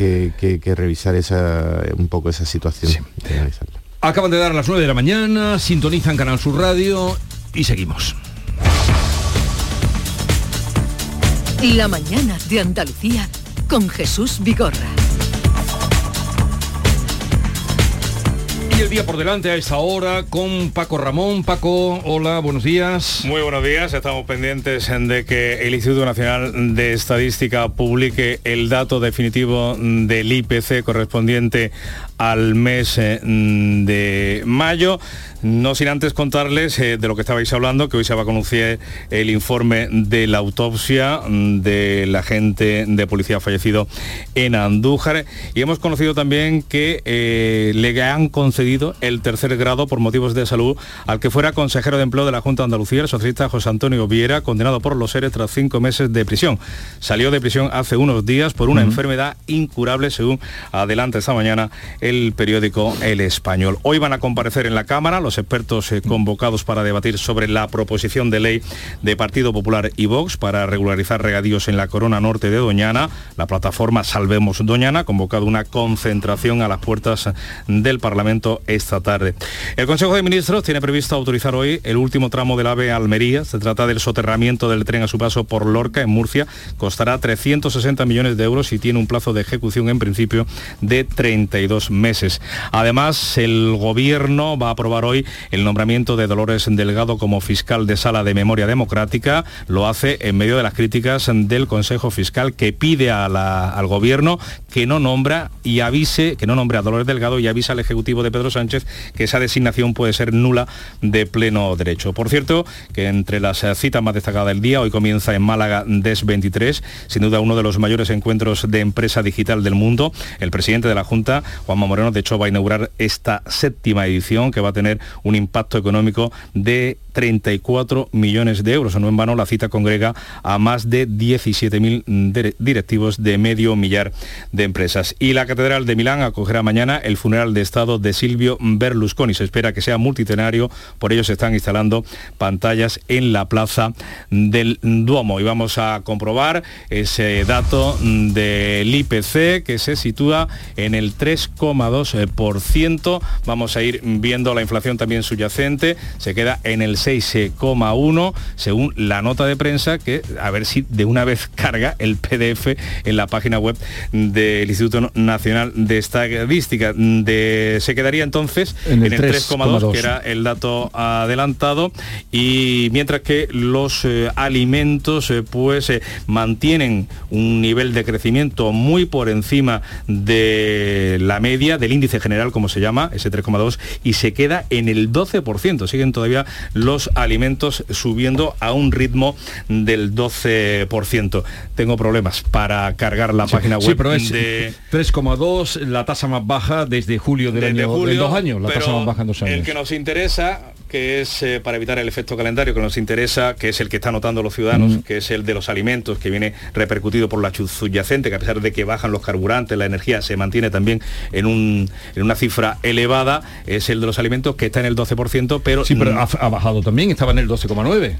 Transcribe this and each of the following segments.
que, revisar esa, un poco esa situación. Acaban de dar las 9 de la mañana, sintonizan Canal Sur Radio y seguimos. La mañana de Andalucía con Jesús Vigorra. El día por delante a esta hora con Paco Ramón. Paco, hola, buenos días. Muy buenos días. Estamos pendientes de que el Instituto Nacional de Estadística publique el dato definitivo del IPC correspondiente al mes eh, de mayo. No sin antes contarles eh, de lo que estabais hablando, que hoy se va a conocer el informe de la autopsia mm, del agente de policía fallecido en Andújar. Y hemos conocido también que eh, le han concedido el tercer grado por motivos de salud al que fuera consejero de empleo de la Junta de Andalucía, el socialista José Antonio Viera, condenado por los seres tras cinco meses de prisión. Salió de prisión hace unos días por una enfermedad incurable, según adelanta esta mañana el periódico El Español. Hoy van a comparecer en la Cámara los expertos eh, convocados para debatir sobre la proposición de ley de Partido Popular y Vox para regularizar regadíos en la corona norte de Doñana. La plataforma Salvemos Doñana ha convocado una concentración a las puertas del Parlamento esta tarde. El Consejo de Ministros tiene previsto autorizar hoy el último tramo del AVE Almería. Se trata del soterramiento del tren a su paso por Lorca, en Murcia. Costará 360 millones de euros y tiene un plazo de ejecución en principio de 32 meses. Además, el Gobierno va a aprobar hoy el nombramiento de Dolores Delgado como fiscal de sala de memoria democrática. Lo hace en medio de las críticas del Consejo Fiscal que pide al Gobierno que no nombra y avise, que no nombre a Dolores Delgado y avisa al Ejecutivo de Pedro Sánchez que esa designación puede ser nula de pleno derecho. Por cierto, que entre las citas más destacadas del día, hoy comienza en Málaga DES 23, sin duda uno de los mayores encuentros de empresa digital del mundo. El presidente de la Junta, Moreno, de hecho va a inaugurar esta séptima edición que va a tener un impacto económico de 34 millones de euros. No en vano la cita congrega a más de 17.000 directivos de medio millar de empresas. Y la Catedral de Milán acogerá mañana el funeral de Estado de Silvio Berlusconi. Se espera que sea multitenario, por ello se están instalando pantallas en la plaza del Duomo. Y vamos a comprobar ese dato del IPC que se sitúa en el 3,2%. Vamos a ir viendo la inflación también subyacente. Se queda en el 6,1 según la nota de prensa que a ver si de una vez carga el PDF en la página web del Instituto Nacional de Estadística. De, se quedaría entonces en el, 3,2 que era el dato adelantado y mientras que los eh, alimentos eh, pues eh, mantienen un nivel de crecimiento muy por encima de la media del índice general como se llama ese 3,2 y se queda en el 12% siguen todavía los alimentos subiendo a un ritmo del 12%. Tengo problemas para cargar la página web pero es de 3,2, la tasa más baja desde julio del año julio, de dos años, la tasa más baja en dos años. El que nos interesa que es eh, para evitar el efecto calendario que nos interesa, que es el que están notando los ciudadanos, mm. que es el de los alimentos, que viene repercutido por la subyacente, que a pesar de que bajan los carburantes, la energía se mantiene también en, un, en una cifra elevada, es el de los alimentos que está en el 12%, pero... Sí, pero ha, bajado también, estaba en el 12,9%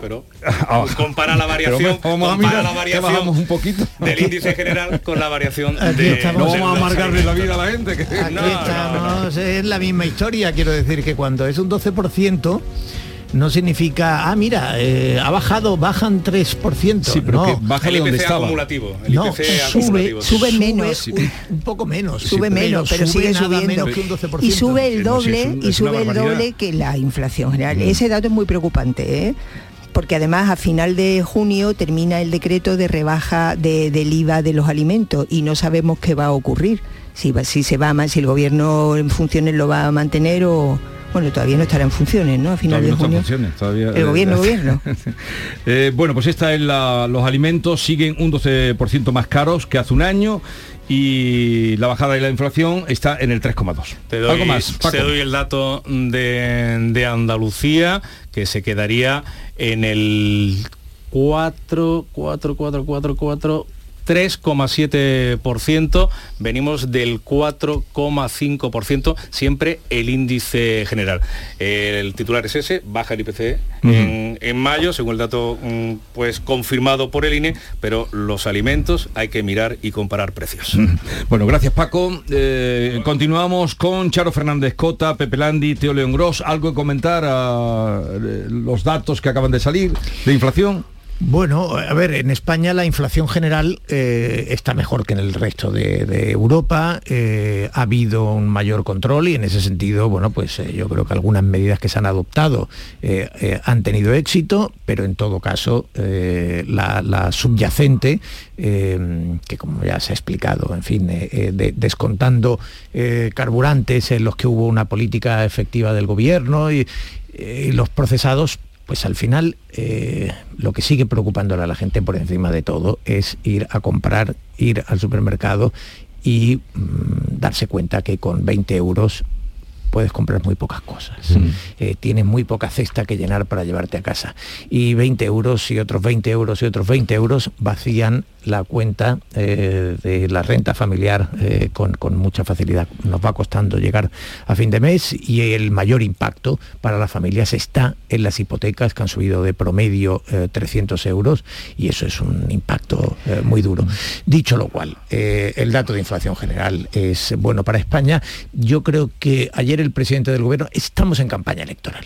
pero compara la variación, vamos a la variación un poquito. del índice general con la variación de... no vamos a amargarle la vida a la gente. Que... no, es la misma historia, quiero decir que cuando es un 12%, no significa, ah, mira, eh, ha bajado, bajan 3%. Sí, pero que baja el IPC acumulativo. El no, sube, sube menos. Un, poco menos. Sube menos, pero sigue subiendo. Y sube el doble, y sube el doble que la inflación general. Mm. Ese dato es muy preocupante, ¿eh? Porque además a final de junio termina el decreto de rebaja del IVA de los alimentos y no sabemos qué va a ocurrir, si, si se va si el gobierno en funciones lo va a mantener o bueno, todavía no estará en funciones, ¿no? A final de junio. el eh, gobierno, gobierno. Eh, bueno, pues esta es la, los alimentos siguen un 12% más caros que hace un año y la bajada de la inflación está en el 3,2. Algo más. Te doy el dato de, Andalucía que se quedaría en el 4, 4, 4, 4, 4 3,7%, venimos del 4,5%, siempre el índice general. El titular es ese, baja el IPC en, mayo, según el dato mm, pues confirmado por el INE, pero los alimentos hay que mirar y comparar precios. Bueno, gracias Paco. Eh, continuamos con Charo Fernández Cota, Pepe Landi, Teo León Gross. ¿Algo que comentar a eh, los datos que acaban de salir de inflación? Bueno, a ver, en España la inflación general eh, está mejor que en el resto de, Europa, eh, ha habido un mayor control y en ese sentido, bueno, pues eh, yo creo que algunas medidas que se han adoptado han tenido éxito, pero en todo caso la, subyacente, que como ya se ha explicado, en fin, descontando carburantes en los que hubo una política efectiva del gobierno y los procesados pues al final eh, lo que sigue preocupándole a la gente por encima de todo es ir a comprar, ir al supermercado y mm, darse cuenta que con 20 euros puedes comprar muy pocas cosas. Eh, tienes muy poca cesta que llenar para llevarte a casa. Y 20 euros y otros 20 euros y otros 20 euros vacían la cuenta eh, de la renta familiar eh, con, mucha facilidad. Nos va costando llegar a fin de mes y el mayor impacto para las familias está en las hipotecas que han subido de promedio 300 eh, euros y eso es un impacto muy duro. Dicho lo cual, el dato de inflación general es bueno para España. Yo creo que ayer el presidente del gobierno, estamos en campaña electoral.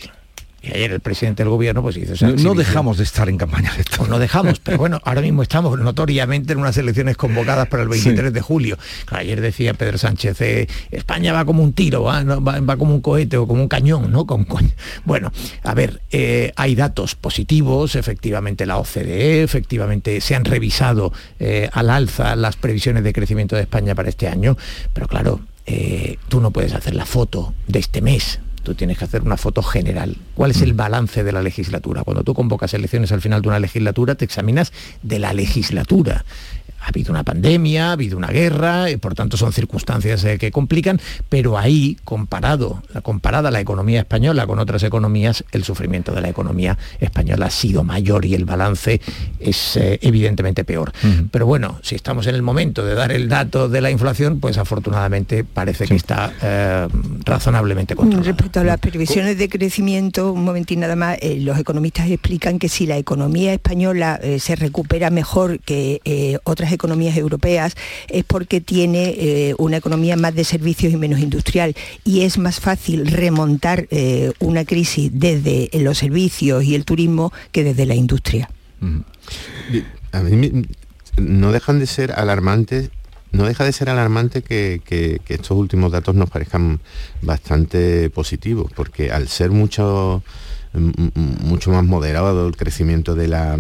Y ayer el presidente del gobierno pues no, dejamos de estar en campaña electoral. Pues no dejamos, pero bueno, ahora mismo estamos notoriamente en unas elecciones convocadas para el 23 de julio. Ayer decía Pedro Sánchez, eh, España va como un tiro, va, como un cohete o como un cañón, ¿no? Con, Bueno, a ver, eh, hay datos positivos, efectivamente la OCDE, efectivamente se han revisado eh, al alza las previsiones de crecimiento de España para este año, pero claro, tú no puedes hacer la foto de este mes tú tienes que hacer una foto general. ¿Cuál es el mm. balance de la legislatura? Cuando tú convocas elecciones al final de una legislatura, te examinas de la legislatura ha habido una pandemia, ha habido una guerra, y por tanto son circunstancias eh, que complican, pero ahí, comparado, comparada la economía española con otras economías, el sufrimiento de la economía española ha sido mayor y el balance es eh, evidentemente peor. Pero bueno, si estamos en el momento de dar el dato de la inflación, pues afortunadamente parece que está eh, razonablemente controlado. Respecto a las previsiones de crecimiento, un momentín nada más, los economistas explican que si la economía española se recupera mejor que otras economías europeas es porque tiene eh, una economía más de servicios y menos industrial y es más fácil remontar eh, una crisis desde los servicios y el turismo que desde la industria. A mí no dejan de ser alarmantes no deja de ser alarmante que, estos últimos datos nos parezcan bastante positivos, porque al ser mucho mucho más moderado el crecimiento de la,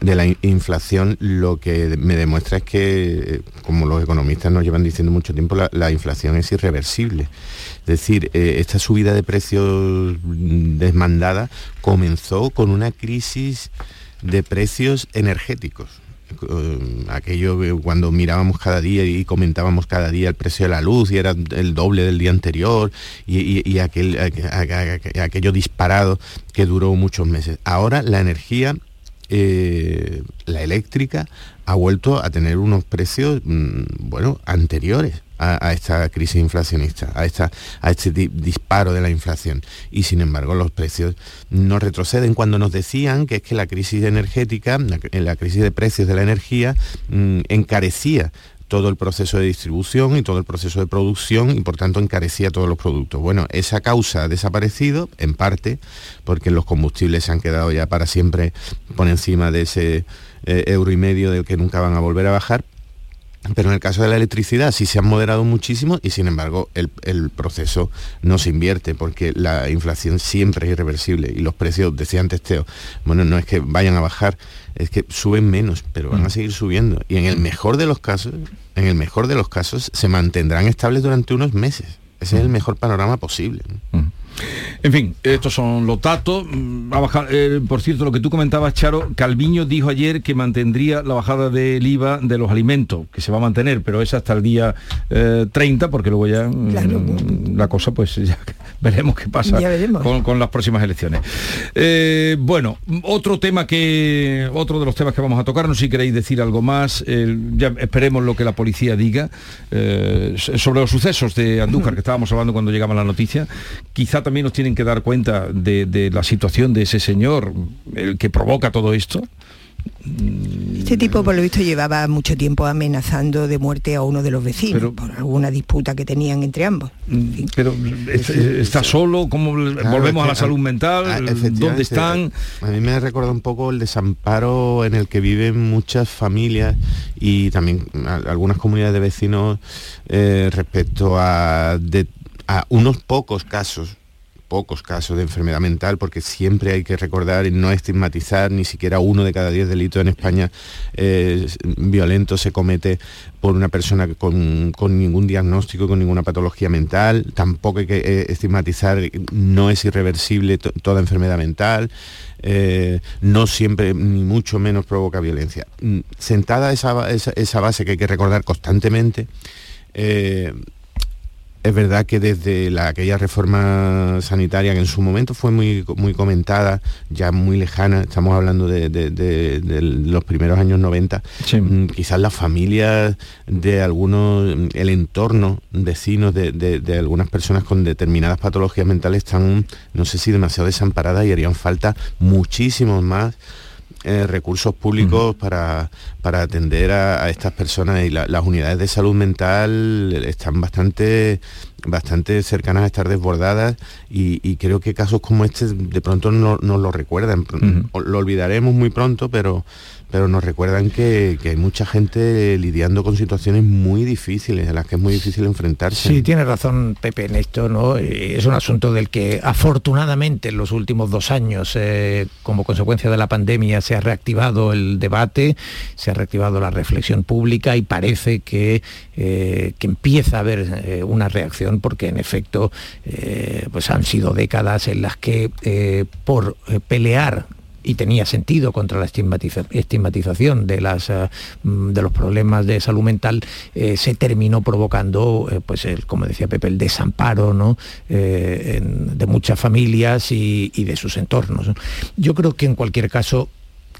de la inflación, lo que me demuestra es que, como los economistas nos llevan diciendo mucho tiempo, la, inflación es irreversible. Es decir, eh, esta subida de precios desmandada comenzó con una crisis de precios energéticos eh, aquello cuando mirábamos cada día y comentábamos cada día el precio de la luz y era el doble del día anterior y, aquel, aquello disparado que duró muchos meses. Ahora la energía, eh, la eléctrica, ha vuelto a tener unos precios, mm, bueno, anteriores a, esta crisis inflacionista, a, esta, a este disparo de la inflación. Y sin embargo los precios no retroceden cuando nos decían que es que la crisis energética, la, crisis de precios de la energía, mm, encarecía todo el proceso de distribución y todo el proceso de producción y por tanto encarecía todos los productos. Bueno, esa causa ha desaparecido en parte porque los combustibles se han quedado ya para siempre por encima de ese eh, euro y medio del que nunca van a volver a bajar, pero en el caso de la electricidad sí se han moderado muchísimo y sin embargo el, proceso no se invierte porque la inflación siempre es irreversible y los precios, decía antes Teo, bueno, no es que vayan a bajar, es que suben menos, pero van a mm. seguir subiendo. Y en el mejor de los casos, en el mejor de los casos, se mantendrán estables durante unos meses. Ese es el mm. mejor panorama posible. Mm. En fin, estos son los datos. Mm, eh, por cierto, lo que tú comentabas, Charo, Calviño dijo ayer que mantendría la bajada del IVA de los alimentos, que se va a mantener, pero es hasta el día 30, porque luego ya mm, la cosa, pues ya veremos qué pasa con, las próximas elecciones. bueno, otro tema que, otro de los temas que vamos a tocar, no sé si queréis decir algo más, ya esperemos lo que la policía diga sobre los sucesos de Andújar que estábamos hablando cuando llegaba la noticia, quizá también nos tienen que dar cuenta de, la situación de ese señor, el que provoca todo esto. Este tipo, por lo visto, llevaba mucho tiempo amenazando de muerte a uno de los vecinos por alguna disputa que tenían entre ambos. Mm, pero está solo, ¿cómo volvemos a la salud mental? Ah, ¿Dónde están? A mí me recuerda un poco el desamparo en el que viven muchas familias y también algunas comunidades de vecinos eh, respecto a, a unos pocos casos pocos casos de enfermedad mental, porque siempre hay que recordar y no estigmatizar, ni siquiera uno de cada diez delitos en España eh, violentos se comete por una persona con, ningún diagnóstico, con ninguna patología mental, tampoco hay que eh, estigmatizar, no es irreversible toda enfermedad mental. Eh, no siempre, ni mucho menos provoca violencia. Mm, sentada esa, esa, base que hay que recordar constantemente, es verdad que desde la, aquella reforma sanitaria que en su momento fue muy, muy comentada, ya muy lejana, estamos hablando de, los primeros años 90, mm, quizás las familias de algunos, el entorno, vecinos de, algunas personas con determinadas patologías mentales están, no sé si demasiado desamparadas y harían falta muchísimos más eh, recursos públicos para, para, atender a, estas personas y las unidades de salud mental están bastante bastante cercanas a estar desbordadas y, creo que casos como este de pronto no, nos lo recuerdan. Lo olvidaremos muy pronto, pero pero nos recuerdan que, hay mucha gente lidiando con situaciones muy difíciles, en las que es muy difícil enfrentarse. Sí, tiene razón Pepe en esto, ¿no? Eh, es un asunto del que afortunadamente en los últimos dos años, eh, como consecuencia de la pandemia, se ha reactivado el debate, se ha reactivado la reflexión pública y parece que, eh, que empieza a haber una reacción, porque en efecto pues han sido décadas en las que por pelear y tenía sentido contra la estigmatización de, las, eh, mm, de los problemas de salud mental, eh, se terminó provocando, eh, pues como decía Pepe, el desamparo ¿no? de muchas familias y, de sus entornos. Yo creo que en cualquier caso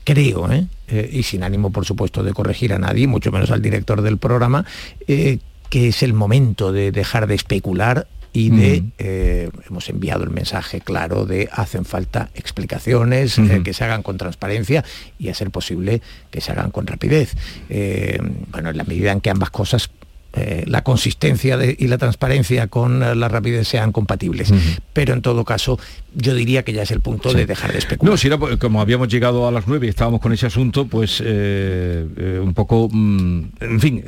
creo, y sin ánimo por supuesto de corregir a nadie, mucho menos al director del programa, que es el momento de dejar de especular y de, eh, hemos enviado el mensaje claro de hacen falta explicaciones eh, que se hagan con transparencia y a ser posible que se hagan con rapidez. Eh, bueno, en la medida en que ambas cosas eh, la consistencia y la transparencia con eh, la rapidez sean compatibles. Pero en todo caso, yo diría que ya es el punto de dejar de especular. No, si era como habíamos llegado a las nueve y estábamos con ese asunto, pues eh, un poco, mm, en fin,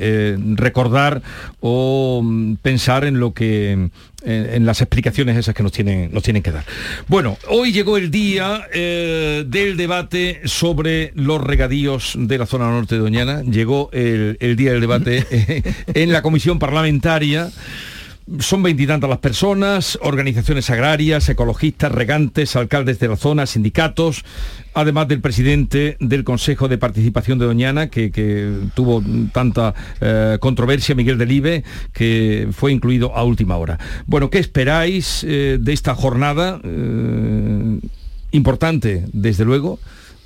recordar o mm, pensar en lo que en, las explicaciones esas que nos tienen, nos tienen que dar. Bueno, hoy llegó el día del debate sobre los regadíos de la zona norte de Doñana. Llegó el, el día del debate en la comisión parlamentaria. Son veintitantas las personas, organizaciones agrarias, ecologistas, regantes, alcaldes de la zona, sindicatos, además del presidente del Consejo de Participación de Doñana, que, tuvo tanta eh, controversia, Miguel Delive, que fue incluido a última hora. Bueno, ¿qué esperáis eh, de esta jornada? Eh, importante, desde luego.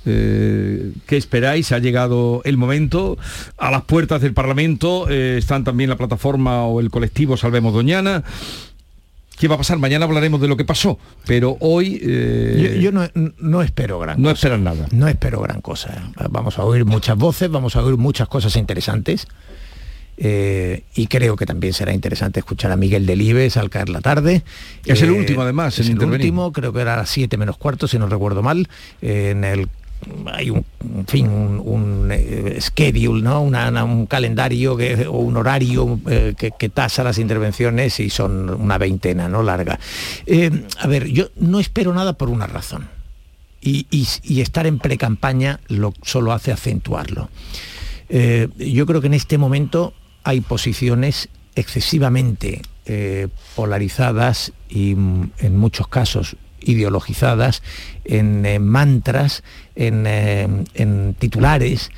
Eh, ¿Qué esperáis? Ha llegado el momento. A las puertas del Parlamento eh, están también la plataforma o el colectivo Salvemos Doñana. ¿Qué va a pasar? Mañana hablaremos de lo que pasó, pero hoy... Eh, yo, no, espero gran no cosa. esperan nada. No espero gran cosa. Vamos a oír muchas voces, vamos a oír muchas cosas interesantes. y creo que también será interesante escuchar a Miguel Delibes al caer la tarde. Es el último además. Es el último, creo que era a las 7 menos cuarto, si no recuerdo mal, en el hay un, fin, un, eh, schedule, ¿no? un calendario o un horario eh, que, tasa las intervenciones y son una veintena, ¿no? Larga. Eh, a ver, yo no espero nada por una razón. Y, estar en pre-campaña lo, solo hace acentuarlo. yo creo que en este momento hay posiciones excesivamente polarizadas y mm, en muchos casos ideologizadas en eh, mantras, en, en, titulares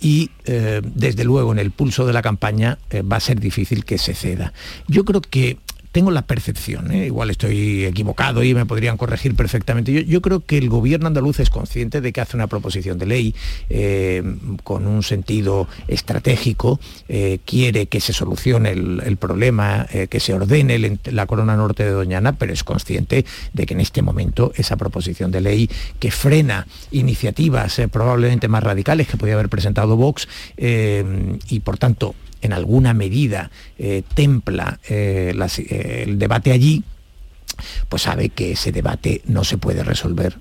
y desde luego en el pulso de la campaña va a ser difícil que se ceda. Yo creo que tengo la percepción, ¿eh? igual estoy equivocado y me podrían corregir perfectamente, yo, creo que el gobierno andaluz es consciente de que hace una proposición de ley eh, con un sentido estratégico, eh, quiere que se solucione el, problema, que se ordene la corona norte de Doñana, pero es consciente de que en este momento esa proposición de ley que frena iniciativas probablemente más radicales que podía haber presentado Vox y por tanto en alguna medida eh, templa eh, eh, el debate allí, pues sabe que ese debate no se puede resolver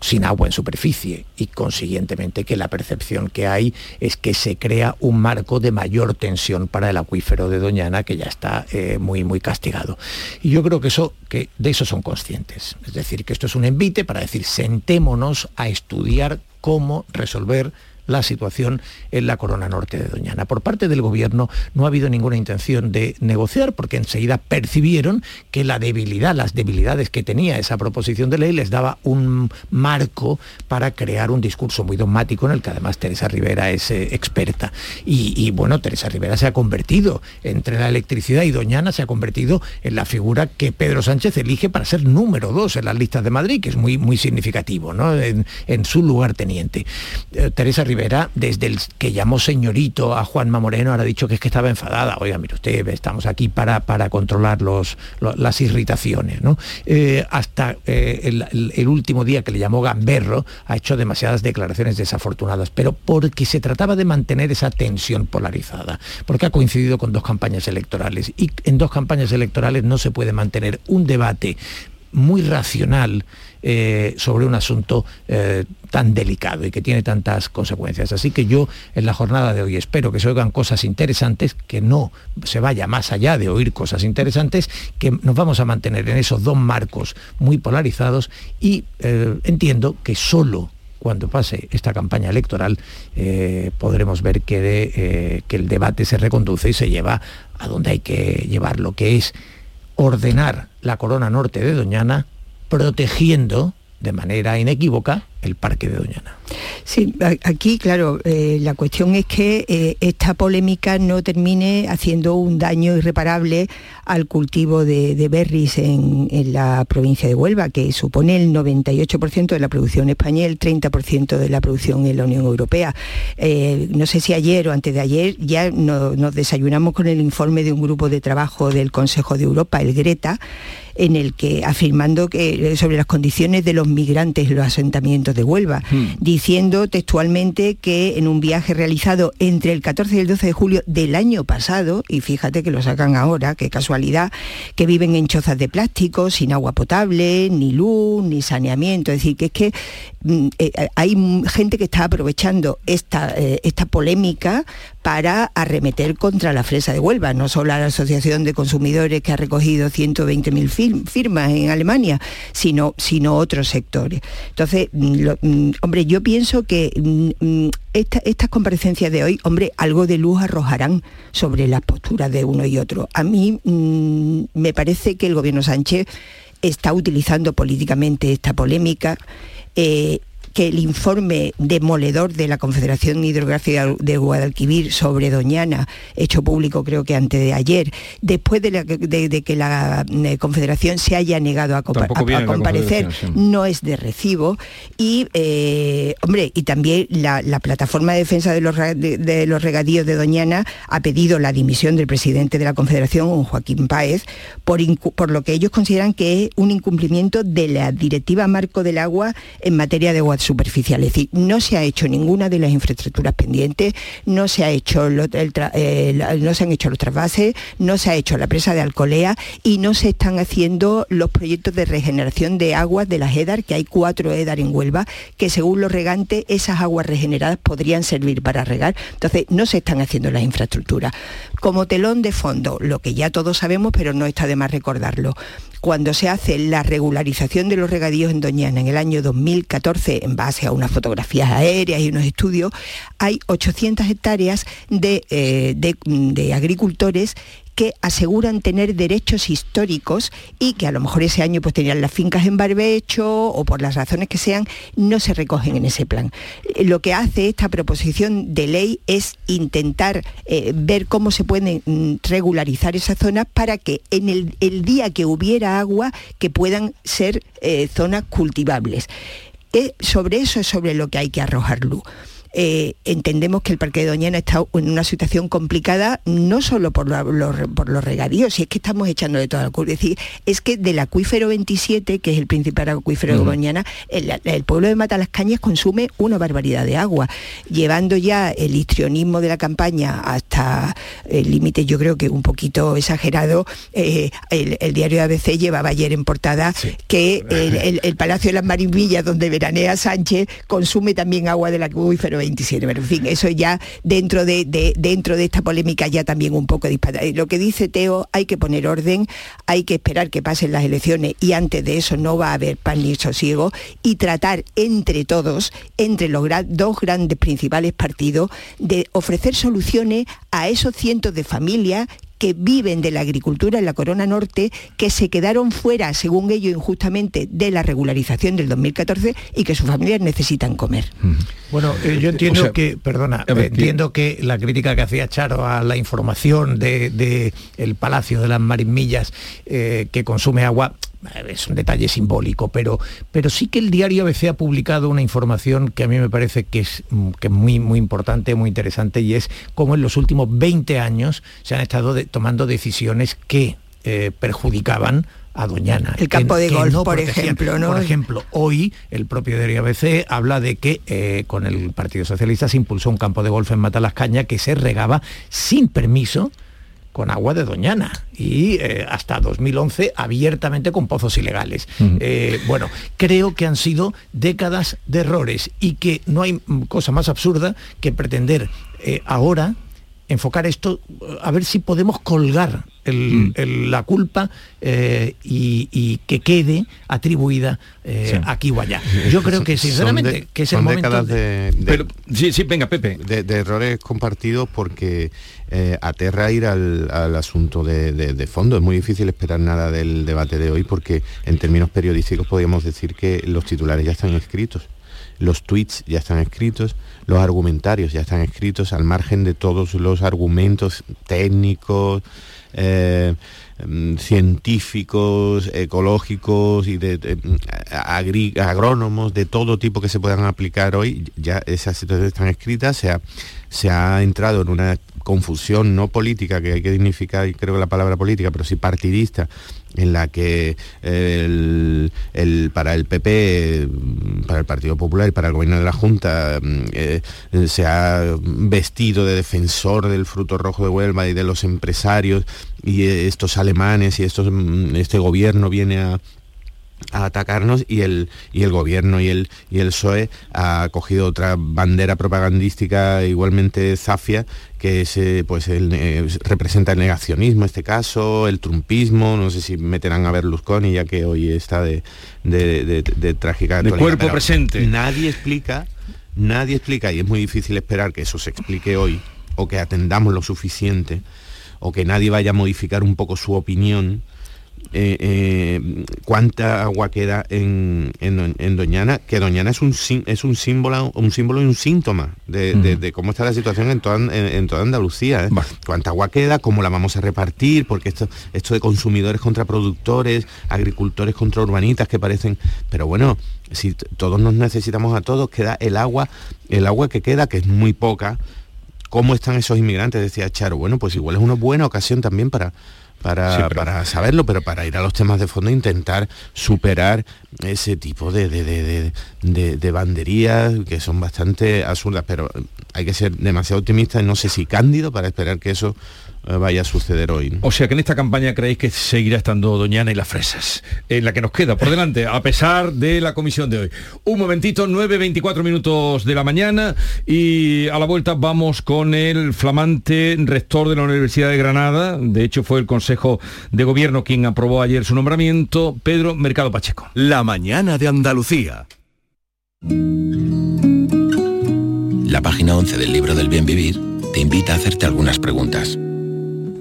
sin agua en superficie y consiguientemente que la percepción que hay es que se crea un marco de mayor tensión para el acuífero de Doñana que ya está muy muy castigado. Y yo creo que eso que de eso son conscientes, es decir, que esto es un envite para decir sentémonos a estudiar cómo resolver la situación en la corona norte de Doñana. Por parte del gobierno no ha habido ninguna intención de negociar porque enseguida percibieron que la debilidad, las debilidades que tenía esa proposición de ley les daba un marco para crear un discurso muy dogmático en el que además Teresa Rivera es eh, experta. Y, bueno, Teresa Rivera se ha convertido, entre la electricidad y Doñana, se ha convertido en la figura que Pedro Sánchez elige para ser número dos en las listas de Madrid, que es muy, muy significativo, ¿no? en, su lugar teniente. Eh, Teresa Rivera, desde el que llamó señorito a Juanma Moreno, ahora ha dicho que es que estaba enfadada. Oiga, mire usted, estamos aquí para, para controlar los, las irritaciones. ¿no? Eh, hasta eh, el, último día que le llamó Gamberro, ha hecho demasiadas declaraciones desafortunadas, pero porque se trataba de mantener esa tensión polarizada, porque ha coincidido con dos campañas electorales. Y en dos campañas electorales no se puede mantener un debate muy racional eh, sobre un asunto eh, tan delicado y que tiene tantas consecuencias. Así que yo en la jornada de hoy espero que se oigan cosas interesantes, que no se vaya más allá de oír cosas interesantes, que nos vamos a mantener en esos dos marcos muy polarizados y eh, entiendo que solo cuando pase esta campaña electoral podremos ver que, que el debate se reconduce y se lleva a donde hay que llevarlo, que es ordenar la corona norte de Doñana protegiendo de manera inequívoca el Parque de Doñana. Sí, aquí, claro, eh, la cuestión es que eh, esta polémica no termine haciendo un daño irreparable al cultivo de, berries en, la provincia de Huelva, que supone el 98% de la producción española el 30% de la producción en la Unión Europea. Eh, no sé si ayer o antes de ayer ya nos desayunamos con el informe de un grupo de trabajo del Consejo de Europa, el Greta, en el que afirmando que sobre las condiciones de los migrantes en los asentamientos de Huelva, hmm. diciendo textualmente que en un viaje realizado entre el 14 y el 12 de julio del año pasado, y fíjate que lo sacan ahora, qué casualidad, que viven en chozas de plástico, sin agua potable, ni luz, ni saneamiento, es decir, que es que mm, eh, hay gente que está aprovechando esta, eh, esta polémica para arremeter contra la fresa de Huelva, no solo la Asociación de Consumidores que ha recogido 120.000 firmas en Alemania, sino, sino otros sectores. Entonces, mm, mm, hombre, yo pienso que mm, estas comparecencias de hoy, hombre, algo de luz arrojarán sobre las posturas de uno y otro. A mí me parece que el gobierno Sánchez está utilizando políticamente esta polémica. Eh, que el informe demoledor de la Confederación Hidrográfica de Guadalquivir sobre Doñana, hecho público creo que antes de ayer, después de, que la eh, Confederación se haya negado a, comparecer, no es de recibo. Y, eh, hombre, y también la, plataforma de defensa de los, de, los regadíos de Doñana ha pedido la dimisión del presidente de la Confederación, Joaquín Páez, por, por lo que ellos consideran que es un incumplimiento de la Directiva Marco del Agua en materia de agua superficial. Es decir, no se ha hecho ninguna de las infraestructuras pendientes, no se, ha hecho eh, no se han hecho los trasvases, no se ha hecho la presa de Alcolea y no se están haciendo los proyectos de regeneración de aguas de las EDAR, que hay cuatro EDAR en Huelva, que según los regantes esas aguas regeneradas podrían servir para regar. Entonces, no se están haciendo las infraestructuras. Como telón de fondo, lo que ya todos sabemos, pero no está de más recordarlo, cuando se hace la regularización de los regadíos en Doñana en el año 2014, en base a unas fotografías aéreas y unos estudios, hay 800 hectáreas de, eh, de agricultores que aseguran tener derechos históricos y que a lo mejor ese año pues tenían las fincas en barbecho o por las razones que sean, no se recogen en ese plan. Eh, lo que hace esta proposición de ley es intentar eh, ver cómo se pueden mm, regularizar esas zonas para que en el, día que hubiera agua que puedan ser eh, zonas cultivables. sobre eso es sobre lo que hay que arrojar luz. Eh, entendemos que el Parque de Doñana está en una situación complicada, no solo por, los regadíos, si es que estamos echando de toda la culpa. Es decir, es que del acuífero 27, que es el principal acuífero de Doñana, el, pueblo de Matalascañas consume una barbaridad de agua, llevando ya el histrionismo de la campaña hasta el límite, yo creo que un poquito exagerado. Eh, el, diario ABC llevaba ayer en portada que el, Palacio de las Marimillas, donde veranea Sánchez, consume también agua del acuífero 27, pero en fin, eso ya dentro de, dentro de esta polémica ya también un poco disparado. Lo que dice Teo, hay que poner orden, hay que esperar que pasen las elecciones y antes de eso no va a haber pan ni sosiego y tratar entre todos, entre los dos grandes principales partidos, de ofrecer soluciones a esos cientos de familias que viven de la agricultura en la Corona Norte, que se quedaron fuera, según ellos injustamente, de la regularización del 2014 y que sus familias necesitan comer. Bueno, eh, yo entiendo que, perdona, entiendo que la crítica que hacía Charo a la información de, el Palacio de las Marimillas eh, que consume agua es un detalle simbólico, pero, pero sí que el diario ABC ha publicado una información que a mí me parece que es, mm, que muy, muy importante, muy interesante, y es cómo en los últimos 20 años se han estado tomando decisiones que eh, perjudicaban a Doñana. El campo de golf, por ejemplo, ¿no? Por ejemplo, hoy el propio diario ABC habla de que eh, con el Partido Socialista se impulsó un campo de golf en Matalascaña que se regaba sin permiso con agua de Doñana y eh, hasta 2011 abiertamente con pozos ilegales. Eh, bueno, creo que han sido décadas de errores y que no hay cosa más absurda que pretender eh, ahora enfocar esto, a ver si podemos colgar mm. la culpa y, que quede atribuida aquí o allá. Yo creo que sinceramente que es el momento de, Pero, sí, sí, venga, Pepe. de errores compartidos porque eh, aterra ir al, asunto de, fondo. Es muy difícil esperar nada del debate de hoy porque en términos periodísticos podríamos decir que los titulares ya están escritos, los tweets ya están escritos, los argumentarios ya están escritos al margen de todos los argumentos técnicos. Eh, mm, científicos, ecológicos y de, agrónomos de todo tipo que se puedan aplicar hoy, ya esas situaciones están escritas, se ha entrado en una confusión no política, que hay que dignificar, creo que la palabra política, pero sí partidista, en la que el, para el PP, para el Partido Popular y para el gobierno de la Junta mm, eh, se ha vestido de defensor del fruto rojo de Huelva y de los empresarios y estos alemanes y estos, mm, este gobierno viene a, a atacarnos y el, y el gobierno y el, y el PSOE ha cogido otra bandera propagandística igualmente zafia que se, pues, eh, representa el negacionismo este caso, el trumpismo, no sé si meterán a Berlusconi ya que hoy está de, de, de, trágica De cuerpo presente. Nadie explica, nadie explica, y es muy difícil esperar que eso se explique hoy, o que atendamos lo suficiente, o que nadie vaya a modificar un poco su opinión eh, eh, cuánta agua queda en, Doñana, que Doñana es un, es un símbolo un símbolo y un síntoma de, cómo está la situación en toda, en, toda Andalucía. ¿eh? Cuánta agua queda, cómo la vamos a repartir, porque esto, esto de consumidores contra productores, agricultores contra urbanitas que parecen. Pero bueno, si todos nos necesitamos a todos, queda el agua, el agua que queda, que es muy poca. ¿Cómo están esos inmigrantes? Decía Charo. Bueno, pues igual es una buena ocasión también para para, para, saberlo, pero para ir a los temas de fondo e intentar superar ese tipo de, de, banderías que son bastante absurdas, pero hay que ser demasiado optimista, no sé si cándido, para esperar que eso vaya a suceder hoy. O sea que en esta campaña creéis que seguirá estando Doñana y las fresas, en la que nos queda por delante, a pesar de la comisión de hoy. Un momentito, 9.24 minutos de la mañana y a la vuelta vamos con el flamante rector de la Universidad de Granada, de hecho fue el Consejo de Gobierno quien aprobó ayer su nombramiento, Pedro Mercado Pacheco. La mañana de Andalucía. La página 11 del libro del bien vivir te invita a hacerte algunas preguntas.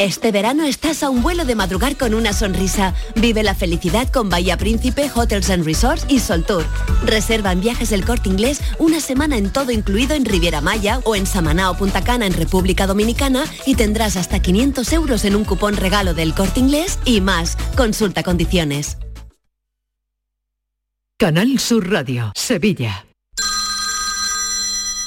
Este verano estás a un vuelo de madrugar con una sonrisa. Vive la felicidad con Bahía Príncipe, Hotels and Resorts y Sol Tour. Reserva en viajes el corte inglés una semana en todo incluido en Riviera Maya o en Samaná o Punta Cana en República Dominicana y tendrás hasta 500 euros en un cupón regalo del corte inglés y más. Consulta condiciones. Canal Sur Radio, Sevilla.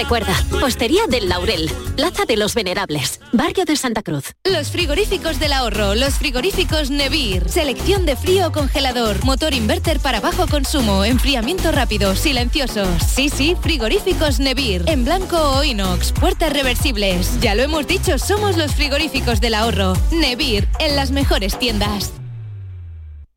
Recuerda, Postería del Laurel, Plaza de los Venerables, Barrio de Santa Cruz. Los frigoríficos del ahorro, los frigoríficos Nevir, selección de frío o congelador, motor inverter para bajo consumo, enfriamiento rápido, silenciosos. Sí, sí, frigoríficos Nevir, en blanco o inox, puertas reversibles. Ya lo hemos dicho, somos los frigoríficos del ahorro. Nevir, en las mejores tiendas.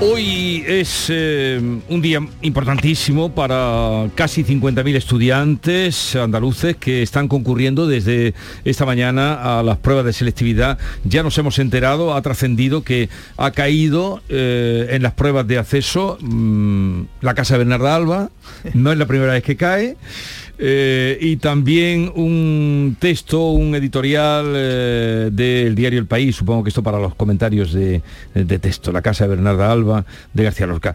Hoy es eh, un día importantísimo para casi 50.000 estudiantes andaluces que están concurriendo desde esta mañana a las pruebas de selectividad. Ya nos hemos enterado, ha trascendido que ha caído eh, en las pruebas de acceso mm, la Casa Bernarda Alba, no es la primera vez que cae. Eh, y también un texto, un editorial eh, del diario El País, supongo que esto para los comentarios de, de, texto, La Casa de Bernarda Alba, de García Lorca.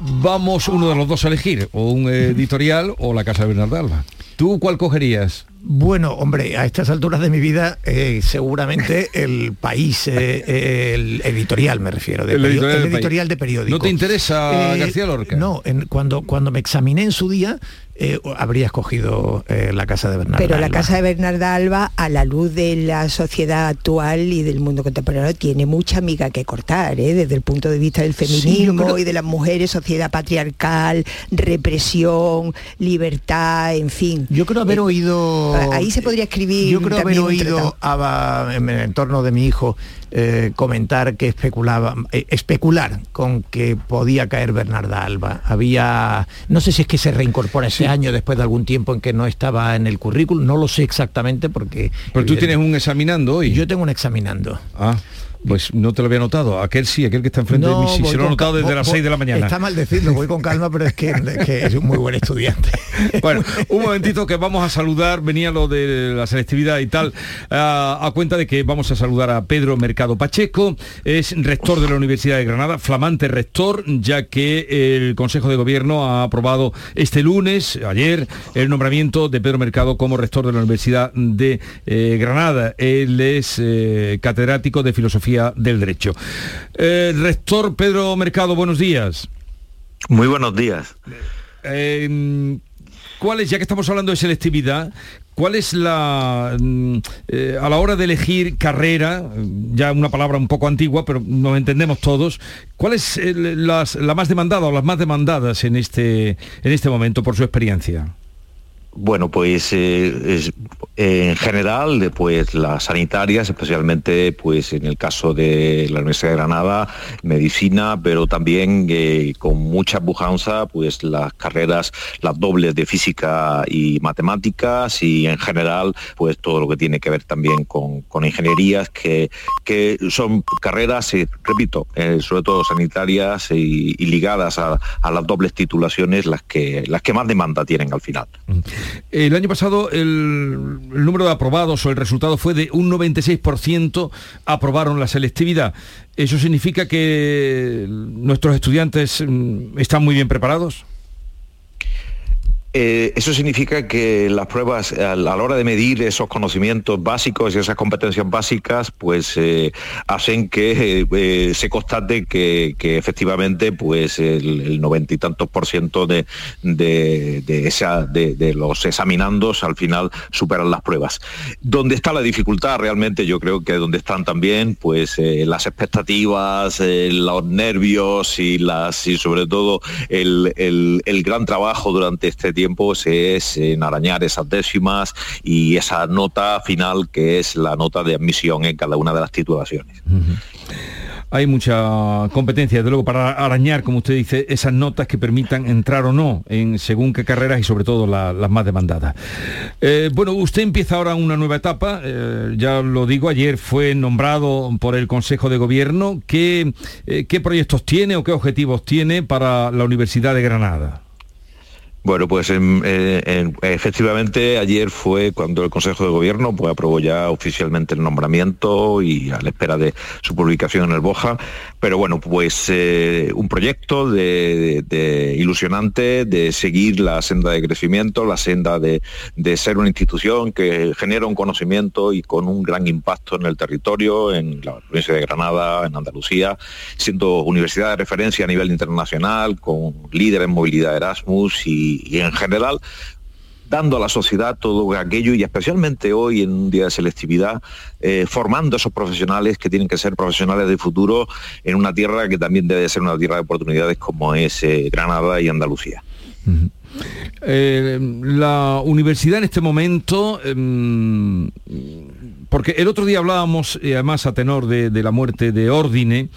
Vamos uno de los dos a elegir, o un editorial o La Casa de Bernarda Alba. ¿Tú cuál cogerías? Bueno, hombre, a estas alturas de mi vida, eh, seguramente el país, eh, el editorial me refiero, el, editorial, el editorial de periódico. ¿No te interesa García Lorca? No, en, cuando, cuando me examiné en su día, eh, habría escogido eh, la casa de Bernarda Pero la casa de Bernarda Alba, a la luz de la sociedad actual y del mundo contemporáneo, tiene mucha miga que cortar, ¿eh? desde el punto de vista del feminismo y de las mujeres, sociedad patriarcal, represión, libertad, en fin. Yo creo haber oído... Ahí se podría escribir... Yo creo haber oído en el entorno de mi hijo comentar que especulaba, especular con que podía caer Bernarda Alba. Había, no sé si es que se reincorpora ese año después de algún tiempo en que no estaba en el currículum, no lo sé exactamente porque... Pero tú tienes un examinando hoy. Yo tengo un examinando. Ah. Pues no te lo había notado. Aquel sí, aquel que está enfrente de mí sí, se lo ha notado desde las 6 de la mañana. Está mal decirlo, voy con calma, pero es que, es un muy buen estudiante. bueno, un momentito que vamos a saludar, venía lo de la selectividad y tal, a, cuenta de que vamos a saludar a Pedro Mercado Pacheco, es rector de la Universidad de Granada, flamante rector, ya que el Consejo de Gobierno ha aprobado este lunes, ayer, el nombramiento de Pedro Mercado como rector de la Universidad de eh, Granada. Él es eh, catedrático de Filosofía del Derecho. Eh, rector Pedro Mercado, buenos días. Muy buenos días. Eh, ¿Cuál es, ya que estamos hablando de selectividad, cuál es la, mm, eh, a la hora de elegir carrera, ya una palabra un poco antigua, pero nos entendemos todos, cuál es la más demandada o las más demandadas en este, en este momento por su experiencia? Bueno, pues eh, en general, pues las sanitarias, especialmente pues en el caso de la Universidad de Granada, medicina, pero también eh, con mucha pujanza, pues las carreras, las dobles de física y matemáticas y en general, pues todo lo que tiene que ver también con, ingenierías, que, que, son carreras, eh, repito, sobre todo sanitarias y, ligadas a, las dobles titulaciones, las que, las que más demanda tienen al final. El año pasado el, número de aprobados o el resultado fue de un 96% aprobaron la selectividad. ¿Eso significa que nuestros estudiantes mm, están muy bien preparados? Eh, eso significa que las pruebas, a la hora de medir esos conocimientos básicos y esas competencias básicas, pues eh, hacen que eh, se constate que, efectivamente pues el noventa y tantos por ciento de, esa, de, los examinandos al final superan las pruebas. ¿Dónde está la dificultad? Realmente yo creo que donde están también pues las expectativas, los nervios y, las, y sobre todo el, el gran trabajo durante este tiempo es enarañar esas décimas y esa nota final que es la nota de admisión en cada una de las titulaciones. hay mucha competencia, desde luego, para arañar, como usted dice, esas notas que permitan entrar o no en según qué carreras y sobre todo las más demandadas. Eh, bueno, usted empieza ahora una nueva etapa, eh, ya lo digo, ayer fue nombrado por el Consejo de Gobierno. ¿Qué, eh, ¿Qué proyectos tiene o qué objetivos tiene para la Universidad de Granada? Bueno, pues efectivamente ayer fue cuando el Consejo de Gobierno pues, aprobó ya oficialmente el nombramiento y a la espera de su publicación en el Boja. Pero bueno, pues eh, un proyecto de, ilusionante de seguir la senda de crecimiento, la senda de, ser una institución que genera un conocimiento y con un gran impacto en el territorio, en la provincia de Granada, en Andalucía, siendo universidad de referencia a nivel internacional, con líder en movilidad Erasmus y y, en general dando a la sociedad todo aquello y especialmente hoy en un día de selectividad, eh, formando a esos profesionales que tienen que ser profesionales de futuro en una tierra que también debe ser una tierra de oportunidades como es eh, Granada y Andalucía. Eh, la universidad en este momento, em, porque el otro día hablábamos, y además a tenor de, de la muerte de Ordine,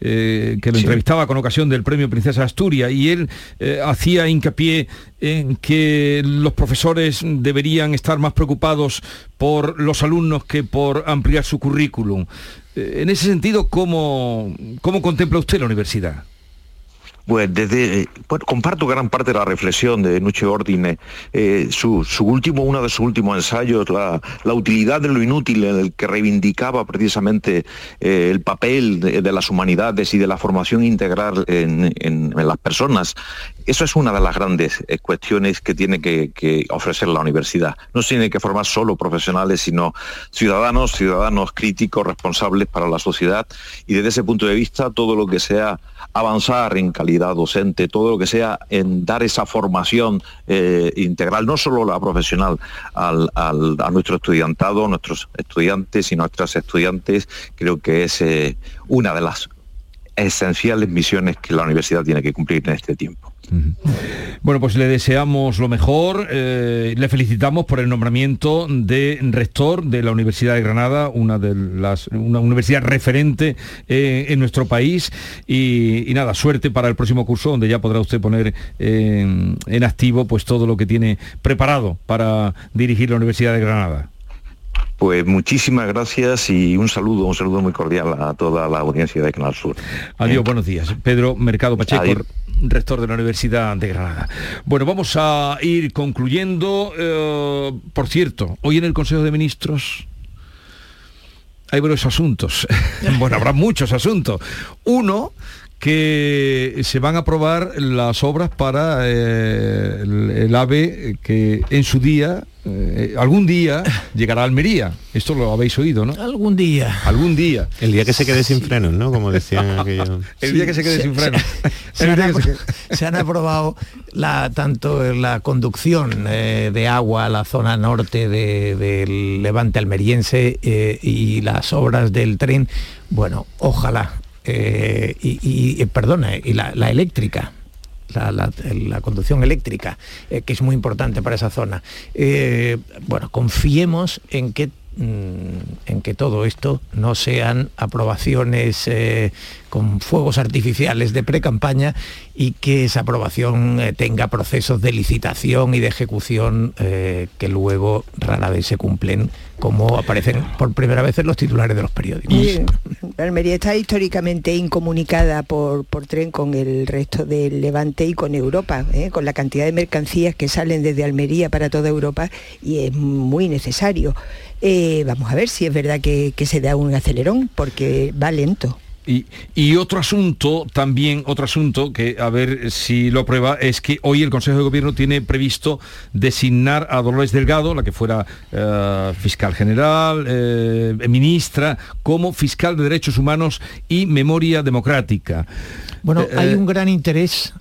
eh, que lo entrevistaba con ocasión del premio Princesa Asturias y él eh, hacía hincapié en que los profesores deberían estar más preocupados por los alumnos que por ampliar su currículum. Eh, en ese sentido, ¿cómo, ¿cómo contempla usted la universidad? Pues desde, comparto gran parte de la reflexión de Nuche Ordine. Eh, su, último, uno de sus últimos ensayos, la, utilidad de lo inútil, en el que reivindicaba precisamente eh, el papel de, las humanidades y de la formación integral en, las personas. Eso es una de las grandes eh, cuestiones que tiene que, que, ofrecer la universidad. No tiene que formar solo profesionales, sino ciudadanos, ciudadanos críticos, responsables para la sociedad. Y desde ese punto de vista, todo lo que sea avanzar en calidad docente, todo lo que sea en dar esa formación eh, integral, no solo la profesional, a nuestro estudiantado, nuestros estudiantes y nuestras estudiantes, creo que es eh, una de las esenciales misiones que la universidad tiene que cumplir en este tiempo. Bueno, pues le deseamos lo mejor, eh, le felicitamos por el nombramiento de rector de la Universidad de Granada, una de las una universidad referente eh, en nuestro país y, nada, suerte para el próximo curso donde ya podrá usted poner en activo pues todo lo que tiene preparado para dirigir la Universidad de Granada. Pues muchísimas gracias y un saludo, un saludo muy cordial a toda la audiencia de Canal Sur. Adiós, buenos días. Pedro Mercado Pacheco, rector de la Universidad de Granada. Bueno, vamos a ir concluyendo. Eh, por cierto, hoy en el Consejo de Ministros hay varios asuntos. bueno, habrá muchos asuntos. Uno que se van a aprobar las obras para eh, el, AVE que en su día, eh, algún día, llegará a Almería. Esto lo habéis oído, ¿no? Algún día. Algún día. El día que se quede sin frenos, ¿no? Como decían aquellos. El día que se quede sin frenos. Se, han aprobado la, tanto la conducción eh, de agua a la zona norte del levante almeriense y las obras del tren. Bueno, ojalá eh, y, eh, perdona, y la, eléctrica. La, conducción eléctrica, eh, que es muy importante para esa zona. bueno, confiemos en que en que todo esto no sean aprobaciones con fuegos artificiales de pre-campaña y que esa aprobación tenga procesos de licitación y de ejecución que luego rara vez se cumplen como aparecen por primera vez en los titulares de los periódicos. Almería está históricamente incomunicada por, por tren con el resto del Levante y con Europa, ¿eh? con la cantidad de mercancías que salen desde Almería para toda Europa y es muy necesario. Eh, vamos a ver si es verdad que se da un acelerón, porque va lento. Y, otro asunto, también otro asunto, que a ver si lo aprueba, es que hoy el Consejo de Gobierno tiene previsto designar a Dolores Delgado, la que fuera eh, fiscal general, eh, ministra, como fiscal de Derechos Humanos y Memoria Democrática. Bueno, eh, hay un gran interés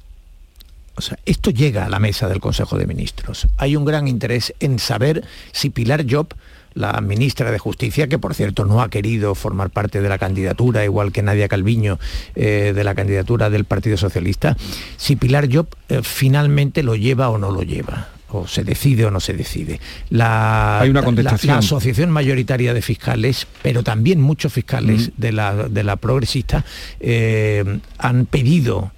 o sea, esto llega a la mesa del Consejo de Ministros. Hay un gran interés en saber si Pilar Job la ministra de Justicia, que por cierto no ha querido formar parte de la candidatura, igual que Nadia Calviño, eh, de la candidatura del Partido Socialista, si Pilar Job eh, finalmente lo lleva o no lo lleva o se decide o no se decide. La, Hay una contestación. La, asociación mayoritaria de fiscales, pero también muchos fiscales mm. de, la, de la progresista, eh, han pedido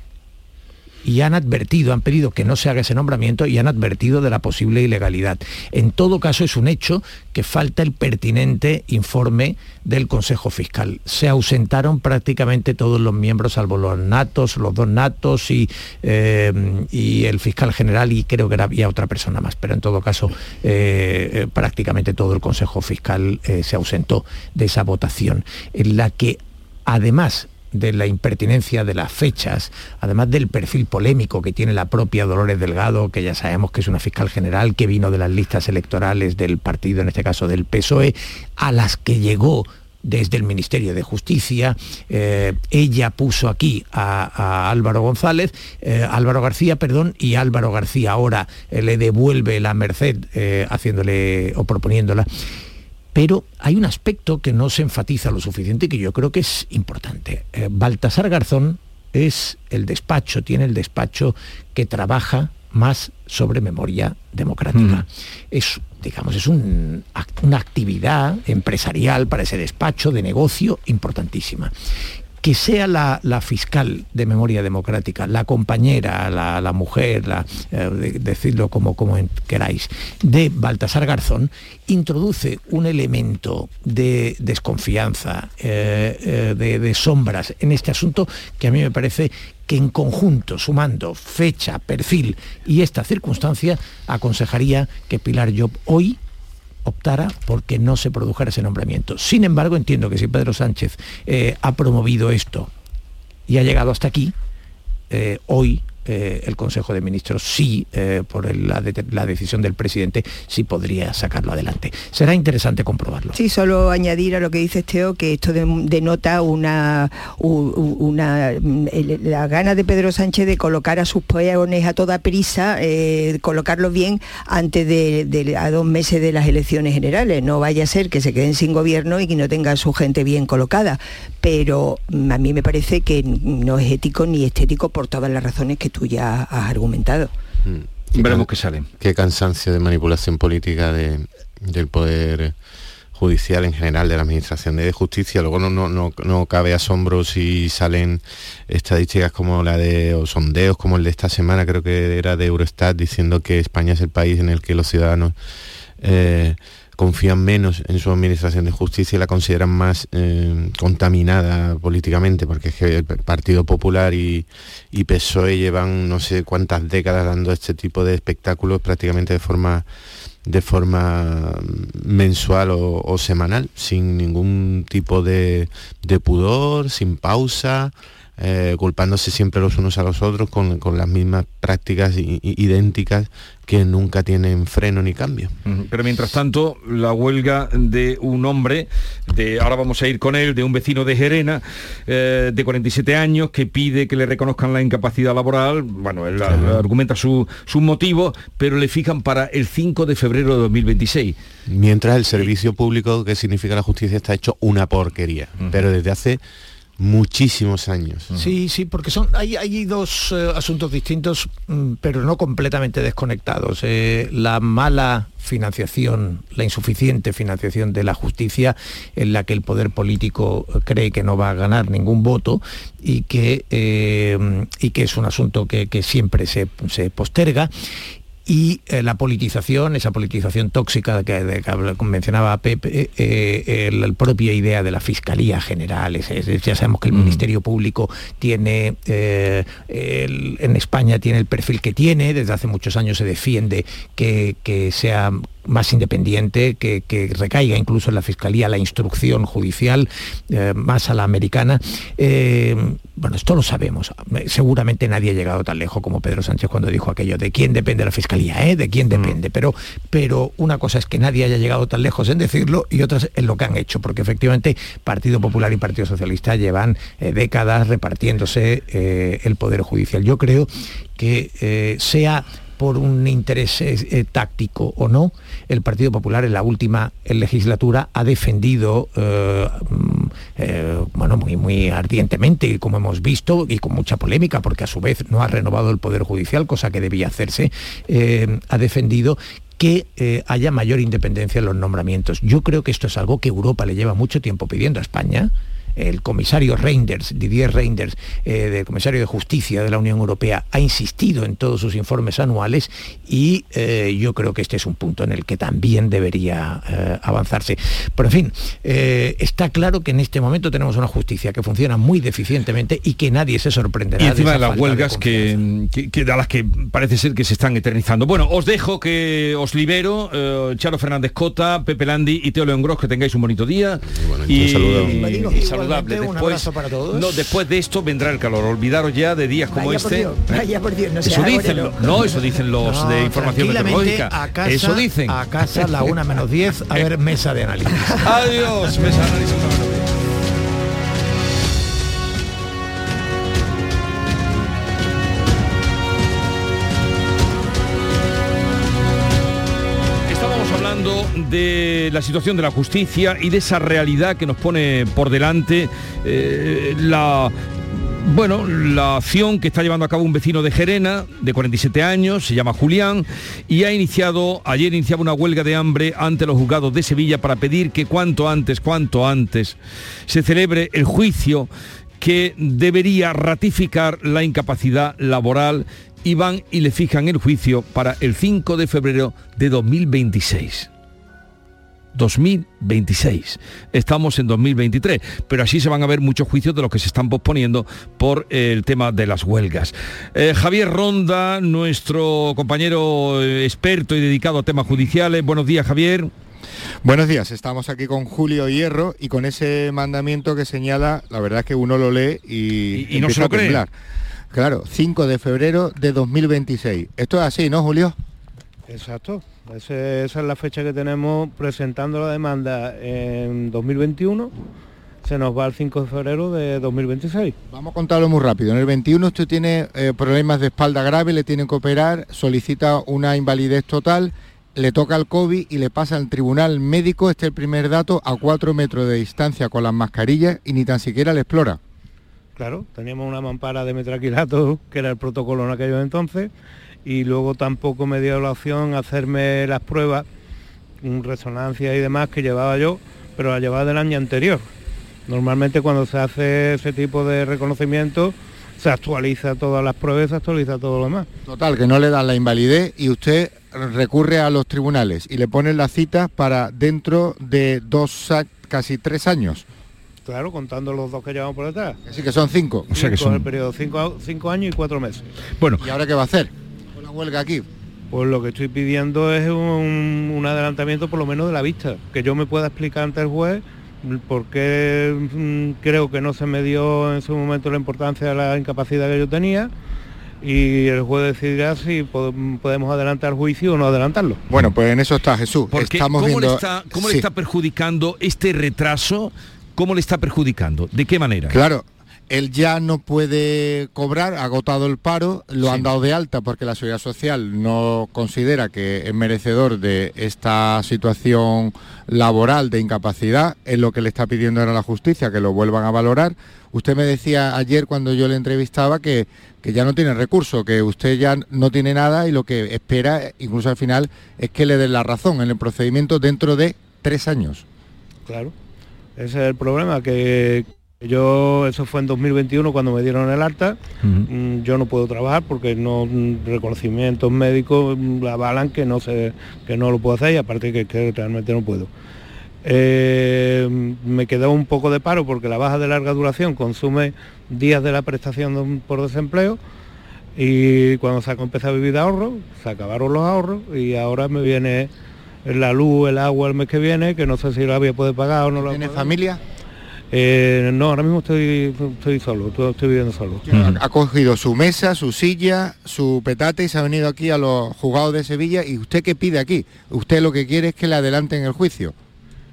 y han advertido, han pedido que no se haga ese nombramiento y han advertido de la posible ilegalidad. En todo caso es un hecho que falta el pertinente informe del Consejo Fiscal. Se ausentaron prácticamente todos los miembros, salvo los natos, los dos natos y, eh, y el fiscal general y creo que había otra persona más, pero en todo caso eh, eh, prácticamente todo el Consejo Fiscal se ausentó de esa votación, en la que además de la impertinencia de las fechas, además del perfil polémico que tiene la propia Dolores Delgado, que ya sabemos que es una fiscal general que vino de las listas electorales del partido, en este caso del PSOE, a las que llegó desde el Ministerio de Justicia. Eh, ella puso aquí a, Álvaro González, eh, Álvaro García, perdón, y Álvaro García ahora eh, le devuelve la merced haciéndole o proponiéndola pero hay un aspecto que no se enfatiza lo suficiente y que yo creo que es importante. Eh, Baltasar Garzón es el despacho, tiene el despacho que trabaja más sobre memoria democrática. Es, digamos, es una actividad empresarial para ese despacho de negocio importantísima que sea la, fiscal de memoria democrática, la compañera, la, mujer, la, eh, decirlo como, como queráis, de Baltasar Garzón, introduce un elemento de desconfianza, eh, eh, de, de sombras en este asunto que a mí me parece que en conjunto, sumando fecha, perfil y esta circunstancia, aconsejaría que Pilar Job hoy optara porque no se produjera ese nombramiento. Sin embargo, entiendo que si Pedro Sánchez eh, ha promovido esto y ha llegado hasta aquí, eh, hoy eh, el Consejo de Ministros sí, eh, por la, decisión del presidente, sí podría sacarlo adelante. Será interesante comprobarlo. Sí, solo añadir a lo que dice Esteo que esto denota una, una la gana de Pedro Sánchez de colocar a sus peones a toda prisa, eh, colocarlos bien antes de, a dos meses de las elecciones generales. No vaya a ser que se queden sin gobierno y que no tengan su gente bien colocada. Pero mm, a mí me parece que no es ético ni estético por todas las razones que tú ya has argumentado. Mm. Veremos qué sale. Qué cansancio de manipulación política del poder judicial en general, de la Administración de Justicia. Luego no, no, no, cabe asombro si salen estadísticas como la de, o sondeos como el de esta semana, creo que era de Eurostat, diciendo que España es el país en el que los ciudadanos... Eh, confían menos en su administración de justicia y la consideran más eh, contaminada políticamente, porque es que el Partido Popular y, PSOE llevan no sé cuántas décadas dando este tipo de espectáculos prácticamente de forma de forma mensual o, semanal, sin ningún tipo de pudor, sin pausa, eh, culpándose siempre los unos a los otros con, las mismas prácticas idénticas que nunca tienen freno ni cambio. Pero mientras tanto, la huelga de un hombre, de, ahora vamos a ir con él, de un vecino de Gerena, eh, de 47 años, que pide que le reconozcan la incapacidad laboral, bueno, él argumenta su, su motivo, pero le fijan para el 5 de febrero de 2026. Mientras el servicio público que significa la justicia está hecho una porquería, pero desde hace muchísimos años. Sí, sí, porque son hay, hay dos eh, asuntos distintos, mm, pero no completamente desconectados. Eh, la mala financiación, la insuficiente financiación de la justicia, en la que el poder político cree que no va a ganar ningún voto y que, eh, y que es un asunto que, siempre se, se posterga y eh, la politización, esa politización tóxica que, mencionaba Pepe, eh, la propia idea de la Fiscalía General, ya sabemos que el mm. Ministerio Público tiene, eh, en España tiene el perfil que tiene, desde hace muchos años se defiende que, que sea más independiente, que, recaiga incluso en la Fiscalía la instrucción judicial, eh, más a la americana. Eh, bueno, esto lo sabemos. Seguramente nadie ha llegado tan lejos como Pedro Sánchez cuando dijo aquello de quién depende la Fiscalía, ¿eh? de quién depende. Mm. Pero, pero una cosa es que nadie haya llegado tan lejos en decirlo y otra es lo que han hecho, porque efectivamente Partido Popular y Partido Socialista llevan décadas repartiéndose el Poder Judicial. Yo creo que sea por un interés eh, eh, táctico o no, el Partido Popular en la última legislatura ha defendido eh, mm, bueno, muy, muy ardientemente, como hemos visto, y con mucha polémica, porque a su vez no ha renovado el Poder Judicial, cosa que debía hacerse, ha defendido que haya mayor independencia en los nombramientos. Yo creo que esto es algo que Europa le lleva mucho tiempo pidiendo a España el comisario Reinders, Didier Reinders, eh, del comisario de Justicia de la Unión Europea, ha insistido en todos sus informes anuales y eh, yo creo que este es un punto en el que también debería eh, avanzarse. Pero en fin, está claro que en este momento tenemos una justicia que funciona muy deficientemente y que nadie se sorprenderá. Y encima de, las huelgas que, que, a las que parece ser que se están eternizando. Bueno, os dejo que os libero, Charo Fernández Cota, Pepe Landi y Teo León Gros, que tengáis un bonito día. y, un Después, para todos. No, después de esto vendrá el calor. Olvidaros ya de días como este. vaya por Dios, no eso dicen, no, eso dicen los de información meteorológica. eso dicen. A casa la una menos 10 a ver mesa de análisis. Adiós, mesa de análisis. De la situación de la justicia y de esa realidad que nos pone por delante eh, la bueno, la acción que está llevando a cabo un vecino de Gerena, de 47 años, se llama Julián, y ha iniciado, ayer iniciaba una huelga de hambre ante los juzgados de Sevilla para pedir que cuanto antes, cuanto antes, se celebre el juicio que debería ratificar la incapacidad laboral y van y le fijan el juicio para el 5 de febrero de 2026. 2026. Estamos en 2023, pero así se van a ver muchos juicios de los que se están posponiendo por el tema de las huelgas. Eh, Javier Ronda, nuestro compañero eh, experto y dedicado a temas judiciales. Buenos días, Javier. Buenos días, estamos aquí con Julio Hierro y con ese mandamiento que señala, la verdad es que uno lo lee y, no se lo cree. Claro, 5 de febrero de 2026. Esto es así, ¿no, Julio? Exacto. Esa es la fecha que tenemos presentando la demanda en 2021. Se nos va el 5 de febrero de 2026. Vamos a contarlo muy rápido. En el 21 usted tiene eh, problemas de espalda grave, le tienen que operar, solicita una invalidez total, le toca el COVID y le pasa al tribunal médico, este es el primer dato, a 4 metros de distancia con las mascarillas y ni tan siquiera le explora. Claro, teníamos una mampara de metraquilato, que era el protocolo en aquellos entonces, y luego tampoco me dio la opción hacerme las pruebas, resonancia y demás que llevaba yo, pero la llevaba del año anterior. Normalmente cuando se hace ese tipo de reconocimiento se actualiza todas las pruebas, se actualiza todo lo demás. Total, que no le dan la invalidez y usted recurre a los tribunales y le ponen la cita para dentro de dos, casi tres años. Claro, contando los dos que llevamos por detrás. Así que son cinco. o sea que son... el periodo, cinco, años y cuatro meses. Bueno. ¿Y ahora qué va a hacer huelga aquí? Pues lo que estoy pidiendo es un, un adelantamiento por lo menos de la vista, que yo me pueda explicar ante el juez por qué mm, creo que no se me dio en su momento la importancia de la incapacidad que yo tenía y el juez decidirá si podemos adelantar el juicio o no adelantarlo. Bueno, pues en eso está Jesús. Estamos ¿cómo, le está, ¿cómo le está perjudicando este retraso? ¿Cómo le está perjudicando? ¿De qué manera? Claro, él ya no puede cobrar, ha agotado el paro, lo han dado de alta porque la Seguridad Social no considera que es merecedor de esta situación laboral de incapacidad, es lo que le está pidiendo ahora la justicia, que lo vuelvan a valorar. Usted me decía ayer cuando yo le entrevistaba que, que ya no tiene recurso, que usted ya no tiene nada y lo que espera, incluso al final, es que le den la razón en el procedimiento dentro de tres años. Claro, ese es el problema, que, yo, eso fue en 2021 cuando me dieron el alta, mm, yo no puedo trabajar porque no mm, reconocimientos médicos mm, avalan que no se, que no lo puedo hacer y aparte que, realmente no puedo. Eh, me quedó un poco de paro porque la baja de larga duración consume días de la prestación por desempleo y cuando se ha empezado a vivir de ahorro, se acabaron los ahorros y ahora me viene la luz, el agua el mes que viene, que no sé si lo había podido pagar o no lo ¿Tiene familia? Eh, no, ahora mismo estoy, estoy solo, estoy viviendo solo. Ha cogido su mesa, su silla, su petate y se ha venido aquí a los juzgados de Sevilla. ¿Y usted qué pide aquí? Usted lo que quiere es que le adelanten el juicio.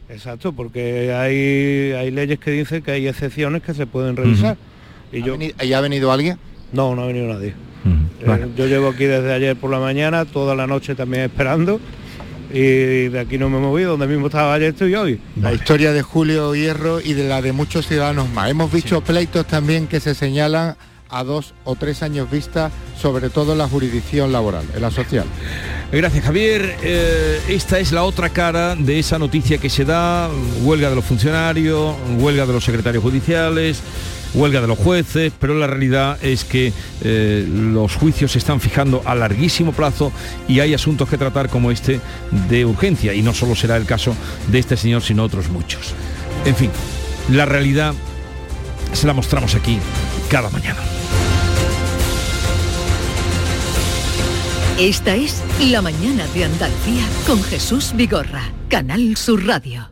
Exacto, porque hay, hay leyes que dicen que hay excepciones que se pueden revisar. y yo... ¿Y ha venido alguien? No, no ha venido nadie. Eh, yo llevo aquí desde ayer por la mañana, toda la noche también esperando y de aquí no me he movido, donde mismo estaba ayer estoy hoy. La historia de Julio Hierro y de la de muchos ciudadanos más. Hemos visto pleitos también que se señalan a dos o tres años vista, sobre todo en la jurisdicción laboral, en la social. Gracias Javier. Eh, esta es la otra cara de esa noticia que se da, huelga de los funcionarios, huelga de los secretarios judiciales huelga de los jueces, pero la realidad es que eh, los juicios se están fijando a larguísimo plazo y hay asuntos que tratar como este de urgencia y no solo será el caso de este señor, sino otros muchos. En fin, la realidad se la mostramos aquí cada mañana. Esta es La Mañana de Andalucía con Jesús Vigorra, Canal Sur Radio.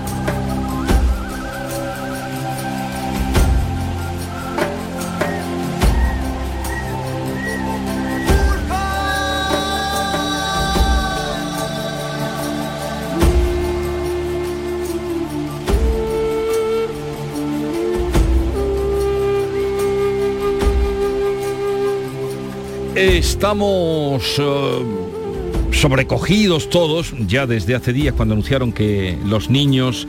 Estamos eh, sobrecogidos todos, ya desde hace días cuando anunciaron que los niños